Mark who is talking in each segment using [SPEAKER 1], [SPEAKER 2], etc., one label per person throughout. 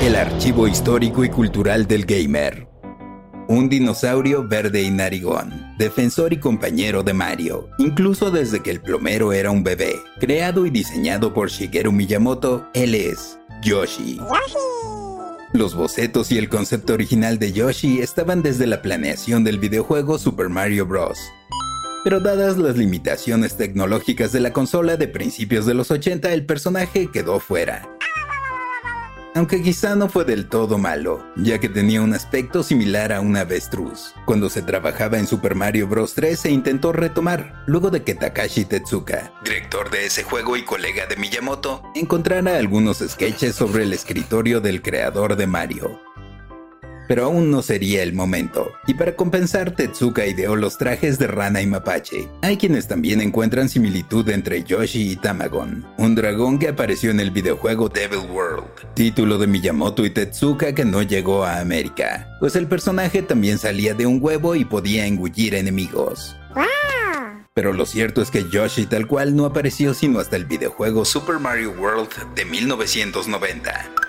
[SPEAKER 1] El archivo histórico y cultural del gamer. Un dinosaurio verde y narigón, defensor y compañero de Mario, incluso desde que el plomero era un bebé. Creado y diseñado por Shigeru Miyamoto, él es Yoshi. Los bocetos y el concepto original de Yoshi estaban desde la planeación del videojuego Super Mario Bros. Pero dadas las limitaciones tecnológicas de la consola de principios de los 80, el personaje quedó fuera aunque quizá no fue del todo malo, ya que tenía un aspecto similar a un avestruz. Cuando se trabajaba en Super Mario Bros. 3 se intentó retomar, luego de que Takashi Tetsuka, director de ese juego y colega de Miyamoto, encontrara algunos sketches sobre el escritorio del creador de Mario pero aún no sería el momento. Y para compensar, Tetsuka ideó los trajes de rana y mapache. Hay quienes también encuentran similitud entre Yoshi y Tamagon, un dragón que apareció en el videojuego Devil World, título de Miyamoto y Tetsuka que no llegó a América, pues el personaje también salía de un huevo y podía engullir enemigos. Pero lo cierto es que Yoshi tal cual no apareció sino hasta el videojuego Super Mario World de 1990.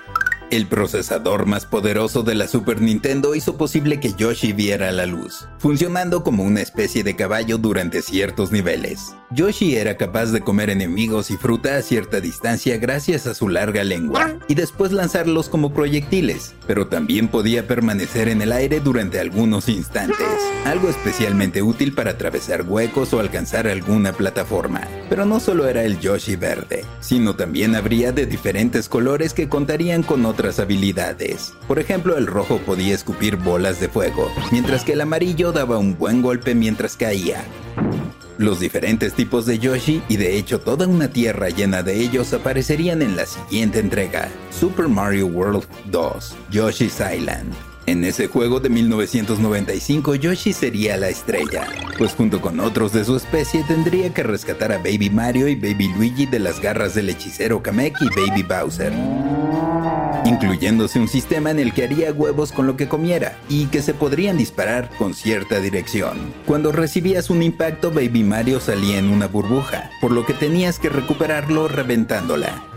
[SPEAKER 1] El procesador más poderoso de la Super Nintendo hizo posible que Yoshi viera la luz, funcionando como una especie de caballo durante ciertos niveles. Yoshi era capaz de comer enemigos y fruta a cierta distancia gracias a su larga lengua, y después lanzarlos como proyectiles, pero también podía permanecer en el aire durante algunos instantes, algo especialmente útil para atravesar huecos o alcanzar alguna plataforma. Pero no solo era el Yoshi verde, sino también habría de diferentes colores que contarían con otras habilidades. Por ejemplo, el rojo podía escupir bolas de fuego, mientras que el amarillo daba un buen golpe mientras caía. Los diferentes tipos de Yoshi y de hecho toda una tierra llena de ellos aparecerían en la siguiente entrega, Super Mario World 2, Yoshi's Island. En ese juego de 1995 Yoshi sería la estrella, pues junto con otros de su especie tendría que rescatar a Baby Mario y Baby Luigi de las garras del hechicero Kamek y Baby Bowser incluyéndose un sistema en el que haría huevos con lo que comiera y que se podrían disparar con cierta dirección. Cuando recibías un impacto, Baby Mario salía en una burbuja, por lo que tenías que recuperarlo reventándola.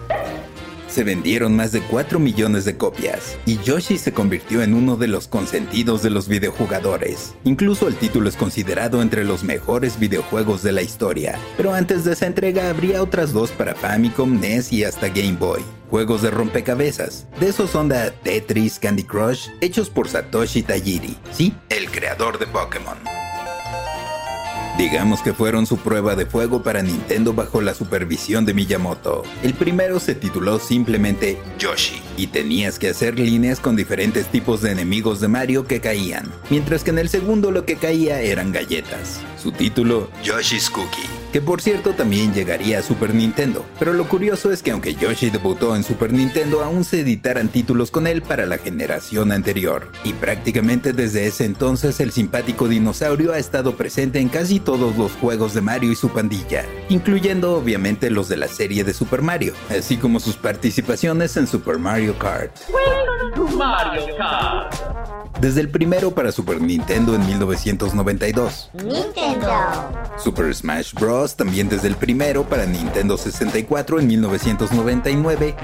[SPEAKER 1] Se vendieron más de 4 millones de copias y Yoshi se convirtió en uno de los consentidos de los videojugadores. Incluso el título es considerado entre los mejores videojuegos de la historia. Pero antes de esa entrega habría otras dos para Famicom, NES y hasta Game Boy juegos de rompecabezas. De esos son de Tetris, Candy Crush, hechos por Satoshi Tajiri, sí, el creador de Pokémon. Digamos que fueron su prueba de fuego para Nintendo bajo la supervisión de Miyamoto. El primero se tituló simplemente Yoshi y tenías que hacer líneas con diferentes tipos de enemigos de Mario que caían, mientras que en el segundo lo que caía eran galletas. Su título, Yoshi's Cookie que por cierto también llegaría a Super Nintendo. Pero lo curioso es que aunque Yoshi debutó en Super Nintendo, aún se editaran títulos con él para la generación anterior. Y prácticamente desde ese entonces el simpático dinosaurio ha estado presente en casi todos los juegos de Mario y su pandilla, incluyendo obviamente los de la serie de Super Mario, así como sus participaciones en Super Mario Kart. Mario Kart. Desde el primero para Super Nintendo en 1992. Nintendo. Super Smash Bros también desde el primero para Nintendo 64 en 1999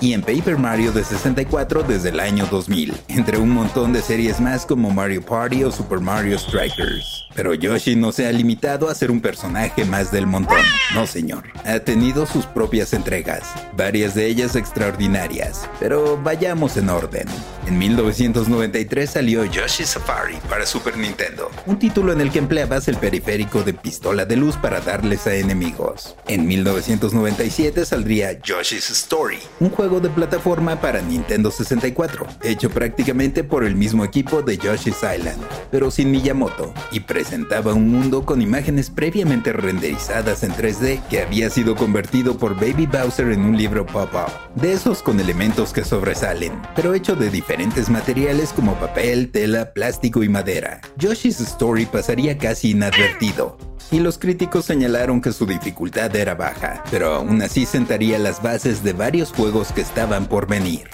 [SPEAKER 1] y en Paper Mario de 64 desde el año 2000, entre un montón de series más como Mario Party o Super Mario Strikers. Pero Yoshi no se ha limitado a ser un personaje más del montón, no señor. Ha tenido sus propias entregas, varias de ellas extraordinarias, pero vayamos en orden. En 1993 salió Yoshi Safari para Super Nintendo, un título en el que empleabas el periférico de pistola de luz para darles a enemigos. En 1997 saldría Yoshi's Story, un juego de plataforma para Nintendo 64, hecho prácticamente por el mismo equipo de Yoshi's Island, pero sin Miyamoto, y presentaba un mundo con imágenes previamente renderizadas en 3D que había sido convertido por Baby Bowser en un libro pop-up, de esos con elementos que sobresalen, pero hecho de diferentes materiales como papel, tela, plástico y madera. Yoshi's Story pasaría casi inadvertido, y los críticos señalaron que su dificultad era baja, pero aún así sentaría las bases de varios juegos que estaban por venir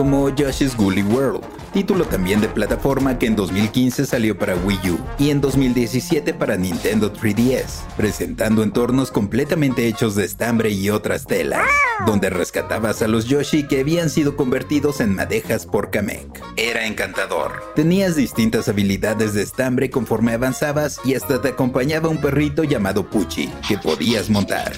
[SPEAKER 1] como Yoshi's Woolly World, título también de plataforma que en 2015 salió para Wii U y en 2017 para Nintendo 3DS, presentando entornos completamente hechos de estambre y otras telas, donde rescatabas a los Yoshi que habían sido convertidos en madejas por Kamek. Era encantador. Tenías distintas habilidades de estambre conforme avanzabas y hasta te acompañaba un perrito llamado Pucci que podías montar.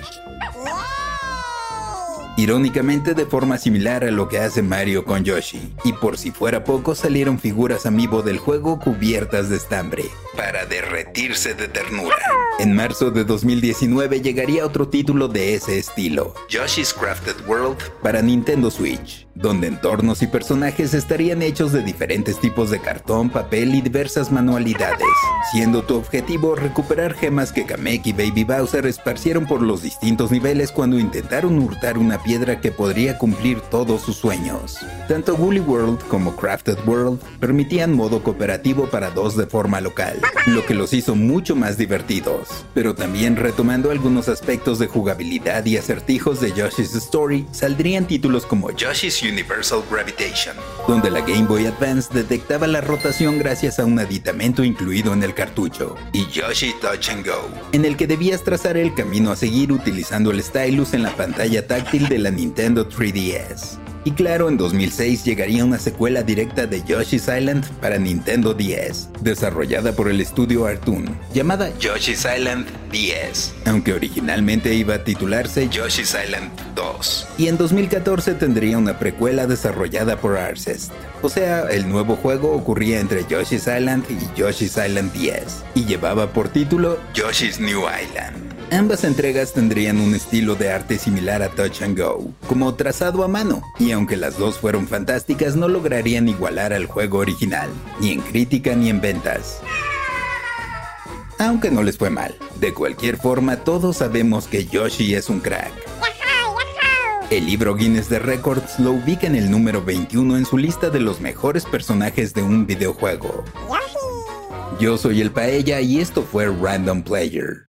[SPEAKER 1] Irónicamente de forma similar a lo que hace Mario con Yoshi. Y por si fuera poco salieron figuras amiibo del juego cubiertas de estambre, para derretirse de ternura. En marzo de 2019 llegaría otro título de ese estilo, Yoshi's Crafted World para Nintendo Switch, donde entornos y personajes estarían hechos de diferentes tipos de cartón, papel y diversas manualidades, siendo tu objetivo recuperar gemas que Kamek y Baby Bowser esparcieron por los distintos niveles cuando intentaron hurtar una piedra que podría cumplir todos sus sueños. Tanto Woolly World como Crafted World permitían modo cooperativo para dos de forma local, lo que los hizo mucho más divertidos, pero también retomando algunos aspectos de jugabilidad y acertijos de Yoshi's Story, saldrían títulos como Yoshi's Universal Gravitation, donde la Game Boy Advance detectaba la rotación gracias a un aditamento incluido en el cartucho, y Yoshi Touch and Go, en el que debías trazar el camino a seguir utilizando el stylus en la pantalla táctil de la Nintendo 3DS. Y claro, en 2006 llegaría una secuela directa de Yoshi's Island para Nintendo DS, desarrollada por el estudio Artoon, llamada Yoshi's Island DS, aunque originalmente iba a titularse Yoshi's Island 2. Y en 2014 tendría una precuela desarrollada por Arcest. O sea, el nuevo juego ocurría entre Yoshi's Island y Yoshi's Island 10, y llevaba por título Yoshi's New Island. Ambas entregas tendrían un estilo de arte similar a Touch and Go, como trazado a mano, y aunque las dos fueron fantásticas no lograrían igualar al juego original, ni en crítica ni en ventas. Aunque no les fue mal. De cualquier forma, todos sabemos que Yoshi es un crack. El libro Guinness de Records lo ubica en el número 21 en su lista de los mejores personajes de un videojuego. Yo soy el Paella y esto fue Random Player.